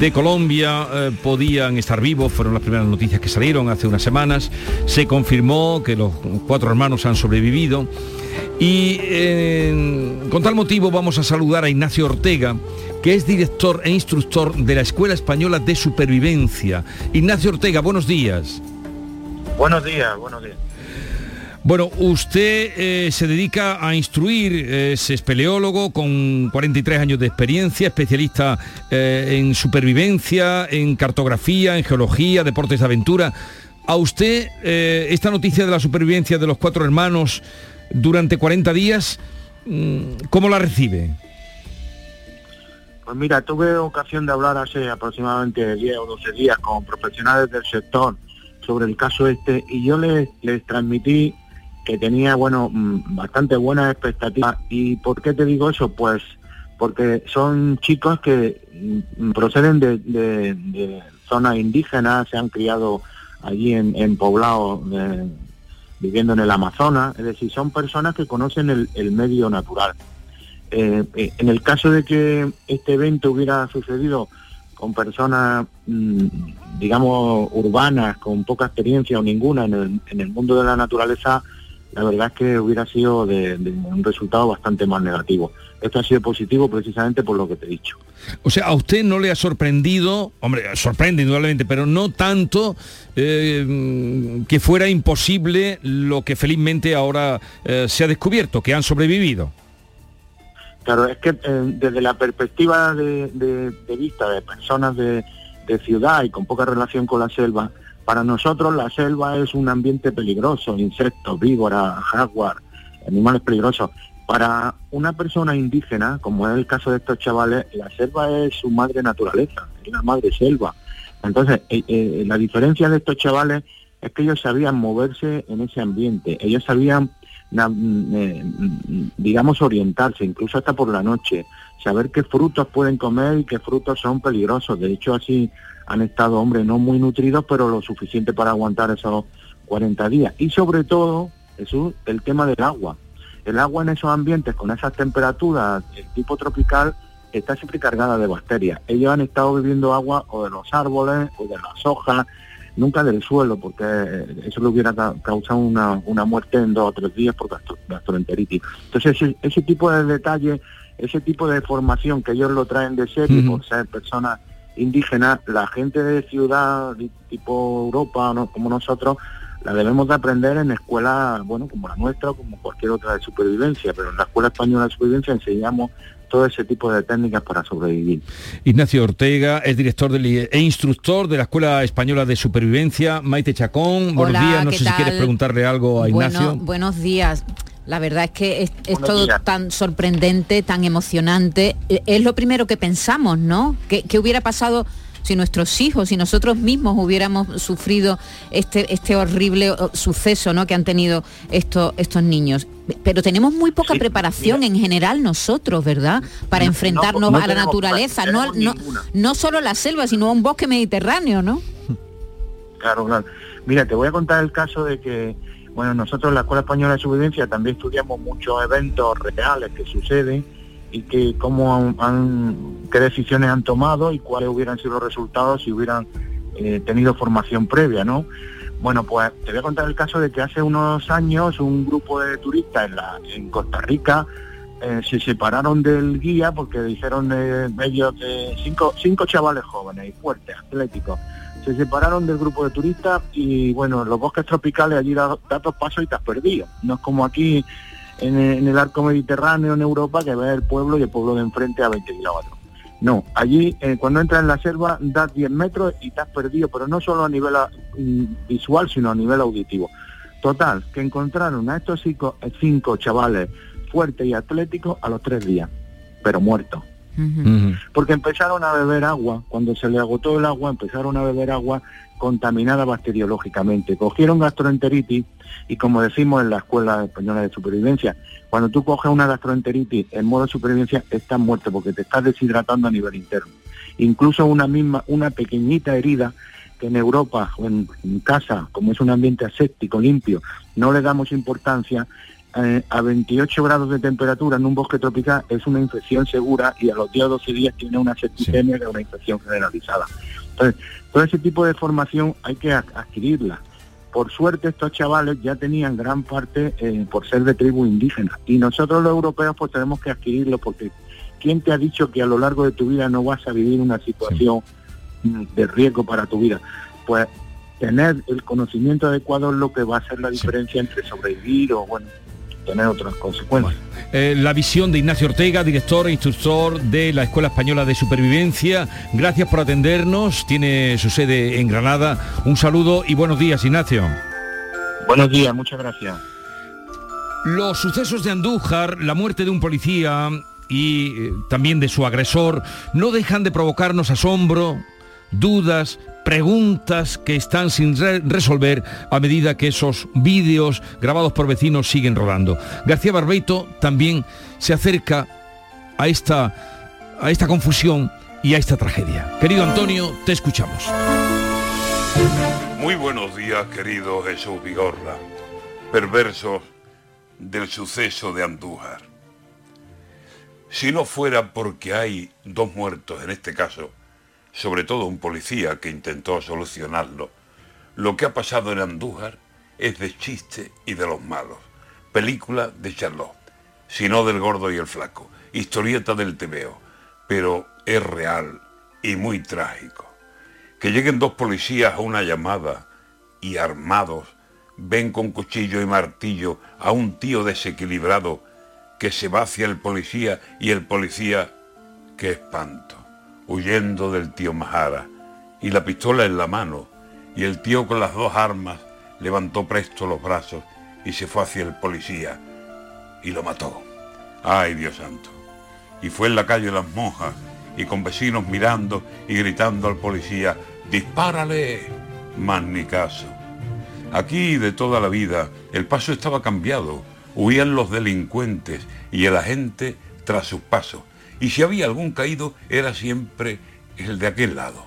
de Colombia eh, podían estar vivos, fueron las primeras noticias que salieron hace unas semanas, se confirmó que los cuatro hermanos han sobrevivido y con tal motivo vamos a saludar a Ignacio Ortega, que es director e instructor de la Escuela Española de Supervivencia. Ignacio Ortega, buenos días. Buenos días, buenos días. Bueno, usted eh, se dedica a instruir, es espeleólogo con 43 años de experiencia, especialista eh, en supervivencia, en cartografía, en geología, deportes de aventura. ¿A usted eh, esta noticia de la supervivencia de los cuatro hermanos durante 40 días, mm, cómo la recibe? Pues mira, tuve ocasión de hablar hace aproximadamente 10 o 12 días con profesionales del sector sobre el caso este y yo les, les transmití que tenía, bueno, mm, bastante buenas expectativas. ¿Y por qué te digo eso? Pues porque son chicos que mm, proceden de, zonas indígenas, se han criado allí en, en poblados, viviendo en el Amazonas, es decir, son personas que conocen el, medio natural. Eh, eh, en el caso de que este evento hubiera sucedido con personas, mm, digamos, urbanas, con poca experiencia o ninguna en el, en el mundo de la naturaleza, la verdad es que hubiera sido de, un resultado bastante más negativo. Esto ha sido positivo precisamente por lo que te he dicho. O sea, a usted no le ha sorprendido, hombre, sorprende indudablemente, pero no tanto eh, que fuera imposible lo que felizmente ahora eh, se ha descubierto, que han sobrevivido. Claro, es que eh, desde la perspectiva de, vista de personas de ciudad y con poca relación con la selva, para nosotros la selva es un ambiente peligroso, insectos, víboras, jaguar, animales peligrosos. Para una persona indígena, como es el caso de estos chavales, la selva es su madre naturaleza, es la madre selva. Entonces, eh, eh, la diferencia de estos chavales es que ellos sabían moverse en ese ambiente, ellos sabían, eh, digamos, orientarse, incluso hasta por la noche, saber qué frutos pueden comer y qué frutos son peligrosos. De hecho, así han estado, hombre, no muy nutridos, pero lo suficiente para aguantar esos 40 días. Y sobre todo, Jesús, el tema del agua. El agua en esos ambientes, con esas temperaturas, el tipo tropical, está siempre cargada de bacterias. Ellos han estado bebiendo agua o de los árboles o de las hojas, nunca del suelo, porque eso le hubiera causado una, una muerte en dos o tres días por gastroenteritis. Entonces, ese, ese tipo de detalle, ese tipo de formación que ellos lo traen de serie por ser personas indígena, la gente de ciudad tipo Europa, ¿no? como nosotros, la debemos de aprender en escuelas, bueno, como la nuestra o como cualquier otra de supervivencia, pero en la Escuela Española de Supervivencia enseñamos todo ese tipo de técnicas para sobrevivir. Ignacio Ortega es director e instructor de la Escuela Española de Supervivencia. Maite Chacón, buenos días. No sé si quieres preguntarle algo a Ignacio. buenos días. La verdad es que es, todo tan sorprendente, tan emocionante. E, es lo primero que pensamos, ¿no? ¿Qué, hubiera pasado si nuestros hijos, si nosotros mismos hubiéramos sufrido este, este horrible suceso ¿no? que han tenido estos, estos niños? Pero tenemos muy poca preparación en general nosotros, ¿verdad? Para enfrentarnos a la naturaleza, no, no, no solo la selva, sino a un bosque mediterráneo, ¿no? Claro, claro. Mira, te voy a contar el caso de que bueno, nosotros en la Escuela Española de Supervivencia también estudiamos muchos eventos reales que suceden y que cómo han, qué decisiones han tomado y cuáles hubieran sido los resultados si hubieran eh, tenido formación previa, ¿no? Bueno, pues te voy a contar el caso de que hace unos años un grupo de turistas en, la, en Costa Rica eh, se separaron del guía porque dijeron eh, ellos cinco, cinco chavales jóvenes y fuertes, atléticos. Se separaron del grupo de turistas y bueno, los bosques tropicales allí das dos pasos y te has perdido. No es como aquí en, el arco mediterráneo en Europa que ves el pueblo y el pueblo de enfrente a 20 kilómetros. No, allí eh, cuando entras en la selva das 10 metros y te has perdido, pero no solo a nivel mm, visual, sino a nivel auditivo. Total, que encontraron a estos cinco, cinco chavales fuertes y atléticos a los tres días, pero muertos. Porque empezaron a beber agua, cuando se le agotó el agua, empezaron a beber agua contaminada bacteriológicamente. Cogieron gastroenteritis y como decimos en la Escuela Española de Supervivencia, cuando tú coges una gastroenteritis en modo de supervivencia estás muerto porque te estás deshidratando a nivel interno. Incluso una misma, una pequeñita herida que en Europa o en, casa, como es un ambiente aséptico, limpio, no le damos importancia, eh, a 28 grados de temperatura en un bosque tropical es una infección segura y a los 10 o 12 días tiene una septicemia es una infección generalizada. Entonces, todo ese tipo de formación hay que adquirirla. Por suerte estos chavales ya tenían gran parte eh, por ser de tribu indígena y nosotros los europeos pues tenemos que adquirirlo porque ¿quién te ha dicho que a lo largo de tu vida no vas a vivir una situación de riesgo para tu vida. Pues tener el conocimiento adecuado es lo que va a hacer la diferencia entre sobrevivir o bueno tener otras consecuencias. Eh, la visión de Ignacio Ortega, director e instructor de la Escuela Española de Supervivencia. Gracias por atendernos. Tiene su sede en Granada. Un saludo y buenos días, Ignacio. Buenos días, muchas gracias. Los sucesos de Andújar, la muerte de un policía y eh, también de su agresor, no dejan de provocarnos asombro, dudas, preguntas que están sin resolver a medida que esos vídeos grabados por vecinos siguen rodando. García Barbeito también se acerca a esta, a esta confusión y a esta tragedia. Querido Antonio, te escuchamos. Muy buenos días, querido Jesús Vigorra, perversos del suceso de Andújar. Si no fuera porque hay dos muertos en este caso, sobre todo un policía que intentó solucionarlo. Lo que ha pasado en Andújar es de chiste y de los malos. Película de Charlotte, sino del gordo y el flaco, historieta del tebeo, pero es real y muy trágico. Que lleguen dos policías a una llamada y armados ven con cuchillo y martillo a un tío desequilibrado que se va hacia el policía y el policía, qué espanto huyendo del tío Mahara, y la pistola en la mano, y el tío con las dos armas levantó presto los brazos y se fue hacia el policía y lo mató. ¡Ay, Dios santo! Y fue en la calle Las Monjas y con vecinos mirando y gritando al policía, ¡dispárale! Más ni caso. Aquí de toda la vida el paso estaba cambiado, huían los delincuentes y el agente tras sus pasos y si había algún caído era siempre el de aquel lado.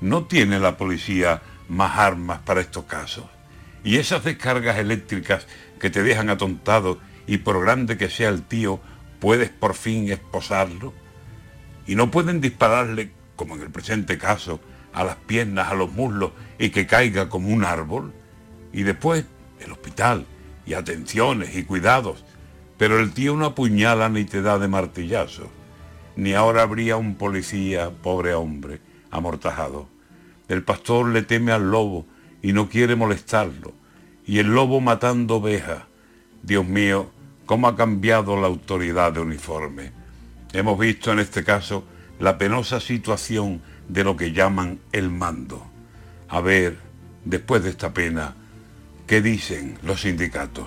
No tiene la policía más armas para estos casos. Y esas descargas eléctricas que te dejan atontado y por grande que sea el tío, puedes por fin esposarlo. Y no pueden dispararle, como en el presente caso, a las piernas, a los muslos y que caiga como un árbol. Y después el hospital y atenciones y cuidados. Pero el tío no apuñala ni te da de martillazo ni ahora habría un policía, pobre hombre, amortajado. El pastor le teme al lobo y no quiere molestarlo, y el lobo matando ovejas. Dios mío, cómo ha cambiado la autoridad de uniforme. Hemos visto en este caso la penosa situación de lo que llaman el mando. A ver, después de esta pena, ¿qué dicen los sindicatos?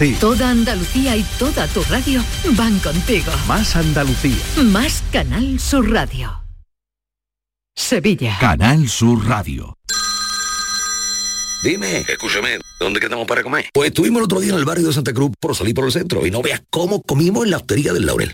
ti. Toda Andalucía y toda tu radio van contigo. Más Andalucía. Más Canal Sur Radio. Sevilla. Canal Sur Radio. Dime, escúchame, ¿dónde quedamos para comer? Pues estuvimos el otro día en el barrio de Santa Cruz por salir por el centro y no veas cómo comimos en la hostería del Laurel.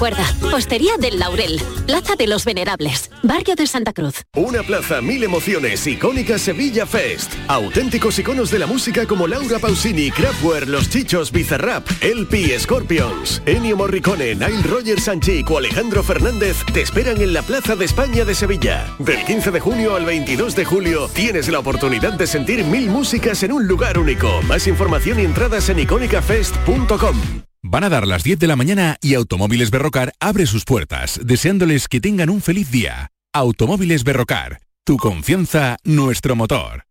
Recuerda, Postería del Laurel, Plaza de los Venerables, Barrio de Santa Cruz. Una plaza, mil emociones, icónica Sevilla Fest. Auténticos iconos de la música como Laura Pausini, Kraftwerk, Los Chichos, Bizarrap, LP, Scorpions, Ennio Morricone, Nile Rogers Sanchic o Alejandro Fernández te esperan en la Plaza de España de Sevilla. Del 15 de junio al 22 de julio tienes la oportunidad de sentir mil músicas en un lugar único. Más información y entradas en icónicafest.com. Van a dar las 10 de la mañana y Automóviles Berrocar abre sus puertas, deseándoles que tengan un feliz día. Automóviles Berrocar, tu confianza, nuestro motor.